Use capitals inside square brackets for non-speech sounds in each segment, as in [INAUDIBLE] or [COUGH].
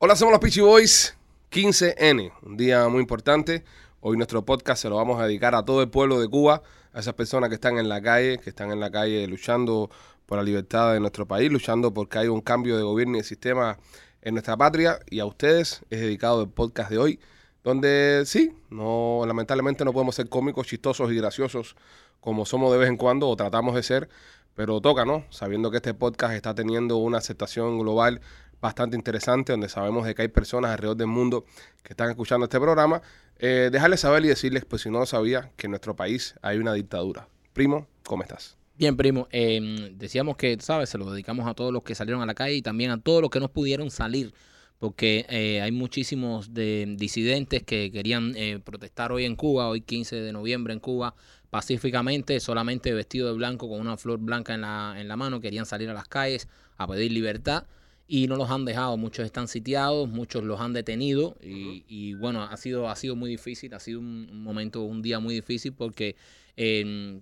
Hola, somos los Peachy Boys 15N, un día muy importante. Hoy nuestro podcast se lo vamos a dedicar a todo el pueblo de Cuba, a esas personas que están en la calle, que están en la calle luchando por la libertad de nuestro país, luchando porque hay un cambio de gobierno y de sistema en nuestra patria. Y a ustedes es dedicado el podcast de hoy, donde sí, no, lamentablemente no podemos ser cómicos, chistosos y graciosos como somos de vez en cuando o tratamos de ser, pero toca, ¿no? Sabiendo que este podcast está teniendo una aceptación global bastante interesante, donde sabemos de que hay personas alrededor del mundo que están escuchando este programa, eh, dejarles saber y decirles, pues si no lo sabía, que en nuestro país hay una dictadura. Primo, ¿cómo estás? Bien, primo, eh, decíamos que, ¿sabes? Se lo dedicamos a todos los que salieron a la calle y también a todos los que no pudieron salir, porque eh, hay muchísimos de disidentes que querían eh, protestar hoy en Cuba, hoy 15 de noviembre en Cuba, pacíficamente, solamente vestido de blanco con una flor blanca en la, en la mano, querían salir a las calles a pedir libertad y no los han dejado, muchos están sitiados, muchos los han detenido y, y bueno, ha sido, ha sido muy difícil, ha sido un, un momento, un día muy difícil porque eh,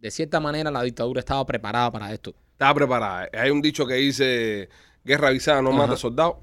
de cierta manera la dictadura estaba preparada para esto. Estaba preparada. Hay un dicho que dice, guerra avisada no mata soldados.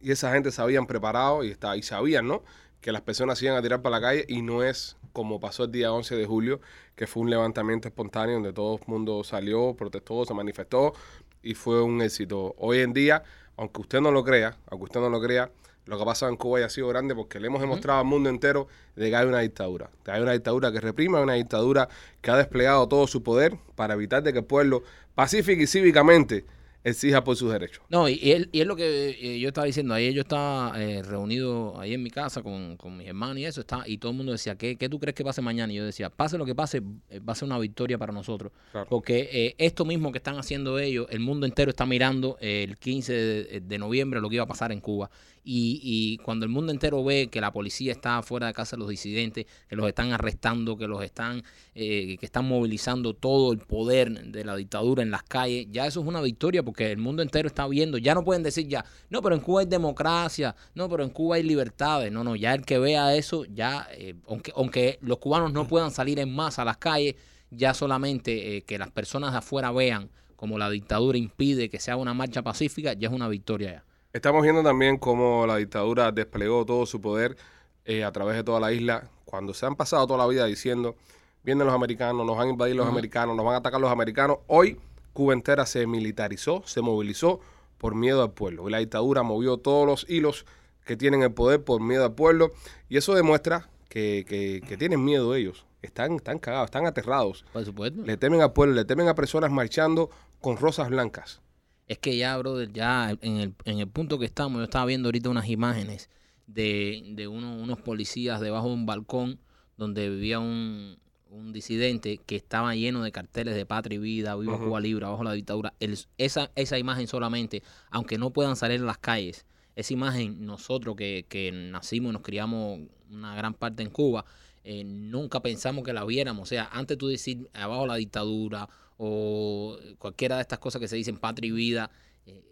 Y esa gente se habían preparado y, está, y sabían, ¿no? Que las personas iban a tirar para la calle y no es como pasó el día 11 de julio, que fue un levantamiento espontáneo donde todo el mundo salió, protestó, se manifestó y fue un éxito. Hoy en día, aunque usted no lo crea, aunque usted no lo crea, lo que pasa en Cuba ya ha sido grande porque le hemos demostrado al mundo entero de que hay una dictadura. Que hay una dictadura que reprime, hay una dictadura que ha desplegado todo su poder para evitar de que el pueblo pacífico y cívicamente exija por sus derechos. No, y, él, y es lo que eh, yo estaba diciendo, ahí yo estaba eh, reunido ahí en mi casa con, con mis hermanos y eso, está, y todo el mundo decía, ¿qué, ¿qué tú crees que pase mañana? Y yo decía, pase lo que pase, eh, va a ser una victoria para nosotros. Claro. Porque eh, esto mismo que están haciendo ellos, el mundo entero está mirando el 15 de, de noviembre lo que iba a pasar en Cuba. Y, y cuando el mundo entero ve que la policía está fuera de casa de los disidentes, que los están arrestando, que los están, eh, que están movilizando todo el poder de la dictadura en las calles, ya eso es una victoria porque el mundo entero está viendo. Ya no pueden decir ya, no, pero en Cuba hay democracia, no, pero en Cuba hay libertades. No, no, ya el que vea eso, ya, eh, aunque, aunque los cubanos no puedan salir en masa a las calles, ya solamente eh, que las personas de afuera vean como la dictadura impide que se haga una marcha pacífica, ya es una victoria ya. Estamos viendo también cómo la dictadura desplegó todo su poder eh, a través de toda la isla, cuando se han pasado toda la vida diciendo, vienen los americanos, nos van a invadir los americanos, nos van a atacar los americanos. Hoy Cuba entera se militarizó, se movilizó por miedo al pueblo. Y la dictadura movió todos los hilos que tienen el poder por miedo al pueblo. Y eso demuestra que, que- que tienen miedo ellos. Están, están cagados, están aterrados. Por supuesto. Le temen al pueblo, le temen a personas marchando con rosas blancas. Es que ya, brother, ya en el, en el punto que estamos, yo estaba viendo ahorita unas imágenes de, de uno- unos policías debajo de un balcón donde vivía un, un disidente que estaba lleno de carteles de patria y vida, viva. Cuba libre, abajo la dictadura. El- esa, esa imagen solamente, aunque no puedan salir a las calles, esa imagen, nosotros que, que nacimos y nos criamos una gran parte en Cuba, eh, nunca pensamos que la viéramos. O sea, antes tú decir abajo la dictadura o cualquiera de estas cosas que se dicen patria y vida,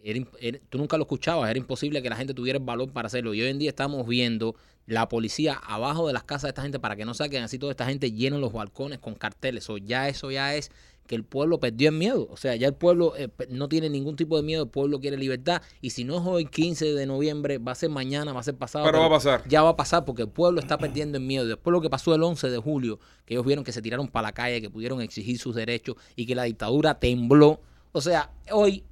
era imp- era- tú nunca lo escuchabas, era imposible que la gente tuviera el valor para hacerlo. Y hoy en día estamos viendo la policía abajo de las casas de esta gente para que no saquen así toda esta gente llena los balcones con carteles. O ya eso ya es que el pueblo perdió el miedo. O sea, ya el pueblo eh, no tiene ningún tipo de miedo, el pueblo quiere libertad. Y si no es hoy 15 de noviembre, va a ser mañana, va a ser pasado. Pero va a pasar. Ya va a pasar porque el pueblo está perdiendo el miedo. Después lo que pasó el 11 de julio, que ellos vieron que se tiraron para la calle, que pudieron exigir sus derechos y que la dictadura tembló. O sea, hoy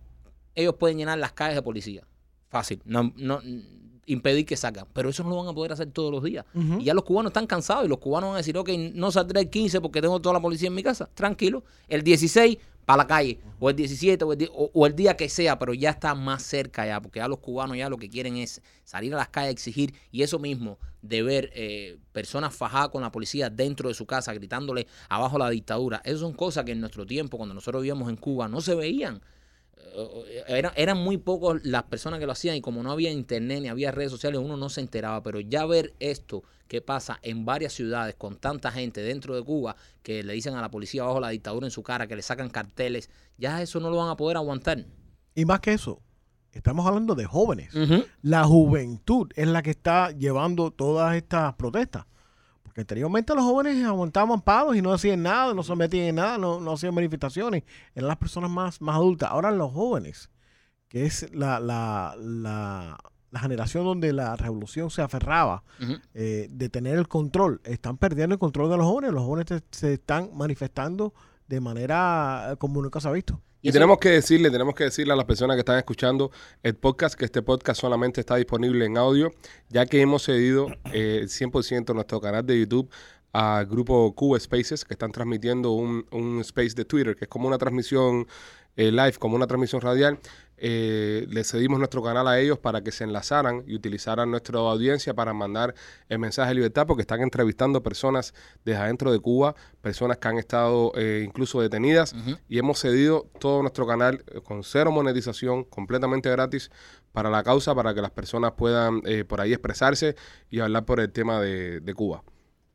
ellos pueden llenar las calles de policía. Fácil. No, no, impedir que sacan. Pero eso no lo van a poder hacer todos los días. Y ya los cubanos están cansados y los cubanos van a decir, ok, no saldré el 15 porque tengo toda la policía en mi casa. Tranquilo. El 16 para la calle. O el 17 o el, di- o- o el día que sea, pero ya está más cerca ya. Porque ya los cubanos ya lo que quieren es salir a las calles a exigir. Y eso mismo de ver eh, personas fajadas con la policía dentro de su casa gritándole abajo la dictadura. Esas son cosas que en nuestro tiempo, cuando nosotros vivíamos en Cuba, no se veían. Eh, era- eran muy pocos las personas que lo hacían y como no había internet ni había redes sociales, uno no se enteraba. Pero ya ver esto que pasa en varias ciudades con tanta gente dentro de Cuba que le dicen a la policía bajo la dictadura en su cara, que le sacan carteles, ya eso no lo van a poder aguantar. Y más que eso, estamos hablando de jóvenes. La juventud es la que está llevando todas estas protestas. Porque anteriormente los jóvenes aguantaban palos y no hacían nada, no se metían en nada, no, no hacían manifestaciones. Eran las personas más, más adultas. Ahora los jóvenes, que es la, la, la, la generación donde la revolución se aferraba Ujú. eh, de tener el control, están perdiendo el control de los jóvenes. Los jóvenes se, se están manifestando de manera eh, como nunca se ha visto. Y tenemos que decirle, tenemos que decirle a las personas que están escuchando el podcast que este podcast solamente está disponible en audio, ya que hemos cedido eh, el 100% nuestro canal de YouTube al grupo Cuba Spaces, que están transmitiendo un, un space de Twitter, que es como una transmisión eh, live, como una transmisión radial. Eh, le cedimos nuestro canal a ellos para que se enlazaran y utilizaran nuestra audiencia para mandar el mensaje de libertad, porque están entrevistando personas desde adentro de Cuba, personas que han estado eh, incluso detenidas, y hemos cedido todo nuestro canal eh, con cero monetización, completamente gratis para la causa, para que las personas puedan eh, por ahí expresarse y hablar por el tema de, de Cuba.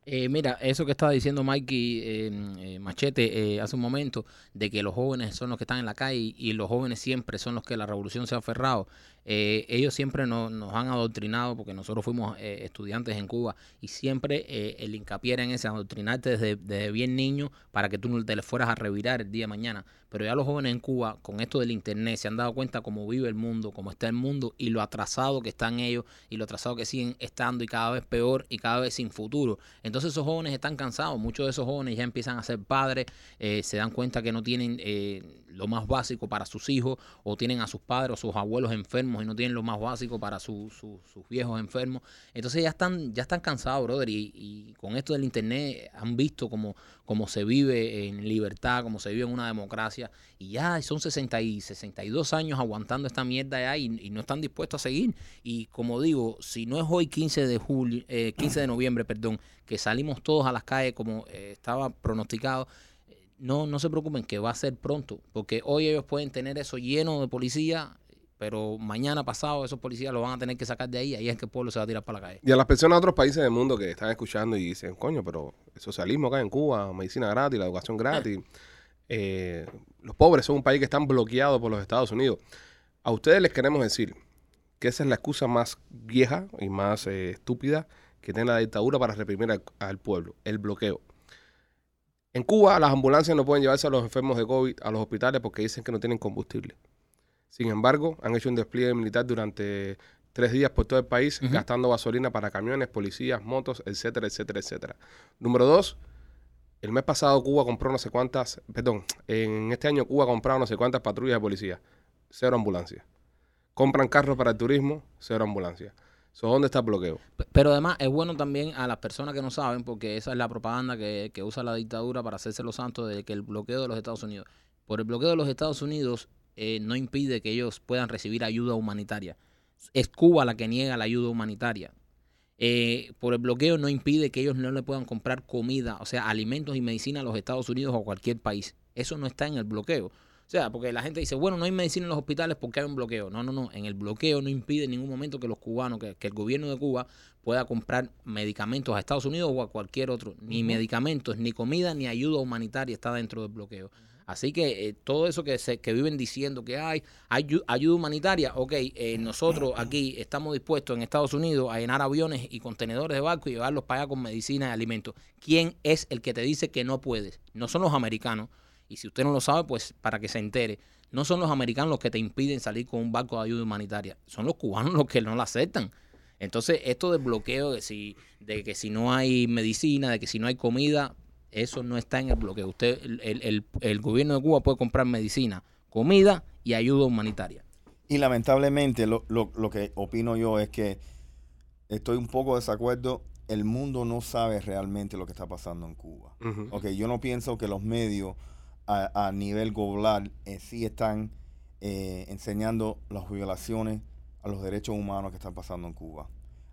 Eh, mira, eso que estaba diciendo Mikey eh, eh, Machete eh, hace un momento, de que los jóvenes son los que están en la calle y los jóvenes siempre son los que la revolución se ha aferrado. eh, ellos siempre nos, nos han adoctrinado, porque nosotros fuimos eh, estudiantes en Cuba, y siempre eh, el hincapié era en ese, adoctrinarte desde, desde bien niño para que tú no te le fueras a revirar el día de mañana. Pero ya los jóvenes en Cuba, con esto del internet, se han dado cuenta cómo vive el mundo, cómo está el mundo y lo atrasado que están ellos y lo atrasado que siguen estando y cada vez peor y cada vez sin futuro. Entonces esos jóvenes están cansados, muchos de esos jóvenes ya empiezan a ser padres, eh, se dan cuenta que no tienen eh, lo más básico para sus hijos o tienen a sus padres o sus abuelos enfermos y no tienen lo más básico para su- su- sus viejos enfermos. Entonces ya están, ya están cansados, brother, y, y con esto del internet han visto cómo, cómo se vive en libertad, cómo se vive en una democracia y ya son 60 y 62 años aguantando esta mierda ya y, y no están dispuestos a seguir. Y como digo, si no es hoy 15 de julio, eh, 15 de noviembre, perdón, que salimos todos a las calles como eh, estaba pronosticado, no, no se preocupen que va a ser pronto, porque hoy ellos pueden tener eso lleno de policía, pero mañana pasado esos policías lo van a tener que sacar de ahí, ahí es que el pueblo se va a tirar para la calle. Y a las personas de otros países del mundo que están escuchando y dicen, coño, pero el socialismo acá en Cuba, medicina gratis, la educación gratis, [LAUGHS] eh, los pobres son un país que están bloqueados por los Estados Unidos. A ustedes les queremos decir que esa es la excusa más vieja y más eh, estúpida que tiene la dictadura para reprimir al, al pueblo, el bloqueo. En Cuba las ambulancias no pueden llevarse a los enfermos de COVID a los hospitales porque dicen que no tienen combustible. Sin embargo, han hecho un despliegue militar durante tres días por todo el país, gastando gasolina para camiones, policías, motos, etcétera, etcétera, etcétera. Número dos, el mes pasado Cuba compró no sé cuántas, perdón, en este año Cuba ha comprado no sé cuántas patrullas de policía, cero ambulancias. Compran carros para el turismo, cero ambulancias. So, ¿Dónde está el bloqueo? Pero además es bueno también a las personas que no saben, porque esa es la propaganda que, que usa la dictadura para hacerse los santos de que el bloqueo de los Estados Unidos. Por el bloqueo de los Estados Unidos eh, no impide que ellos puedan recibir ayuda humanitaria. Es Cuba la que niega la ayuda humanitaria. Eh, por el bloqueo no impide que ellos no le puedan comprar comida, o sea, alimentos y medicina a los Estados Unidos o a cualquier país. Eso no está en el bloqueo. O sea, porque la gente dice, bueno, no hay medicina en los hospitales porque hay un bloqueo. No, no, no. En el bloqueo no impide en ningún momento que los cubanos, que, que el gobierno de Cuba pueda comprar medicamentos a Estados Unidos o a cualquier otro. Ni medicamentos, ni comida, ni ayuda humanitaria está dentro del bloqueo. Así que eh, todo eso que, se, que viven diciendo que hay, hay ayu- ayuda humanitaria, ok, eh, nosotros aquí estamos dispuestos en Estados Unidos a llenar aviones y contenedores de barco y llevarlos para allá con medicina y alimentos. ¿Quién es el que te dice que no puedes? No son los americanos. Y si usted no lo sabe, pues para que se entere. No son los americanos los que te impiden salir con un barco de ayuda humanitaria. Son los cubanos [LAUGHS] los que no la aceptan. Entonces, esto del bloqueo, de, si, de que si no hay medicina, de que si no hay comida, eso no está en el bloqueo. Usted, el, el- el- el gobierno de Cuba puede comprar medicina, comida y ayuda humanitaria. Y lamentablemente lo, lo- lo que opino yo es que estoy un poco de desacuerdo. El mundo no sabe realmente lo que está pasando en Cuba. Ok, yo no pienso que los medios a, a nivel global eh, sí están eh, enseñando las violaciones a los derechos humanos que están pasando en Cuba,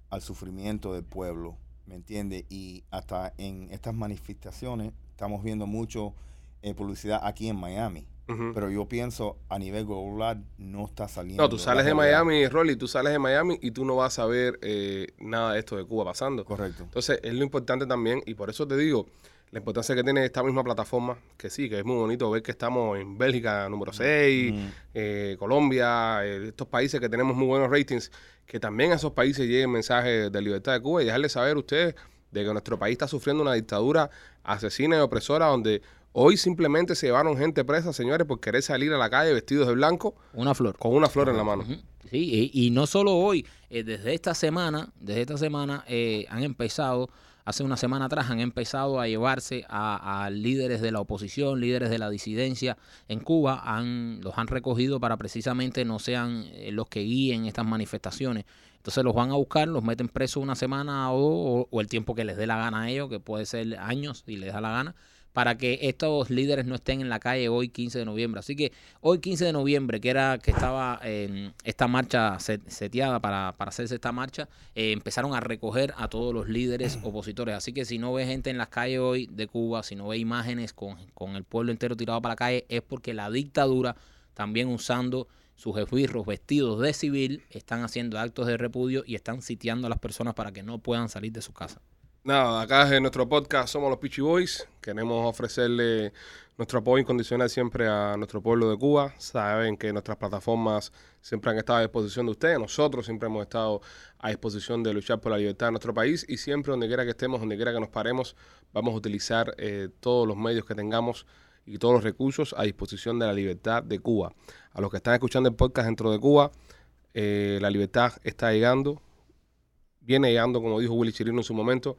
al sufrimiento del pueblo, ¿me entiende? Y hasta en estas manifestaciones estamos viendo mucho eh, publicidad aquí en Miami. Pero yo pienso a nivel global no está saliendo. No, tú sales de. Miami, Rolly, tú sales de Miami y tú no vas a ver eh, nada de esto de Cuba pasando. Correcto. Entonces, es lo importante también, y por eso te digo, la importancia que tiene esta misma plataforma, que sí, que es muy bonito ver que estamos en Bélgica número 6, Mm. eh, Colombia, eh, estos países que tenemos muy buenos ratings, que también a esos países lleguen mensajes de libertad de Cuba y dejarles saber a ustedes de que nuestro país está sufriendo una dictadura asesina y opresora donde Hoy simplemente se llevaron gente presa, señores, por querer salir a la calle vestidos de blanco Una flor. con una flor en la mano. Sí, y, y no solo hoy, eh, desde esta semana, desde esta semana eh, han empezado, hace una semana atrás han empezado a llevarse a, líderes de la oposición, líderes de la disidencia en Cuba, han, los han recogido para precisamente no sean eh, los que guíen estas manifestaciones. Entonces los van a buscar, los meten presos una semana o, o- o el tiempo que les dé la gana a ellos, que puede ser años si les da la gana, para que estos líderes no estén en la calle hoy 15 de noviembre. Así que hoy 15 de noviembre, que era que estaba en esta marcha set- seteada para, para hacerse esta marcha, eh, empezaron a recoger a todos los líderes [CLEARS THROAT] opositores. Así que si no ve gente en las calles hoy de Cuba, si no ve imágenes con, con el pueblo entero tirado para la calle, es porque la dictadura, también usando sus esbirros vestidos de civil, están haciendo actos de repudio y están sitiando a las personas para que no puedan salir de su casa. Nada, acá en nuestro podcast somos los Peachy Boys. Queremos ofrecerle nuestro apoyo incondicional siempre a nuestro pueblo de Cuba. Saben que nuestras plataformas siempre han estado a disposición de ustedes. Nosotros siempre hemos estado a disposición de luchar por la libertad de nuestro país y siempre donde quiera que estemos, donde quiera que nos paremos, vamos a utilizar eh, todos los medios que tengamos y todos los recursos a disposición de la libertad de Cuba. A los que están escuchando el podcast dentro de Cuba, eh, la libertad está llegando, viene llegando, como dijo Willy Chirino en su momento,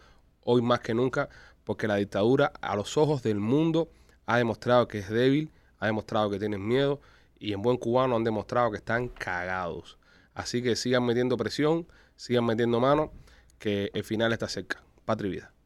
hoy más que nunca, porque la dictadura a los ojos del mundo ha demostrado que es débil, ha demostrado que tienen miedo y en buen cubano han demostrado que están cagados. Así que sigan metiendo presión, sigan metiendo mano, que el final está cerca. Patria vida.